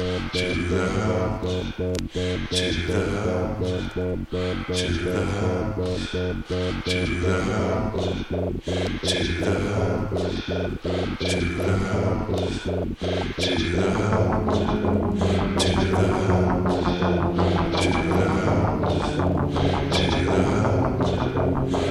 Check it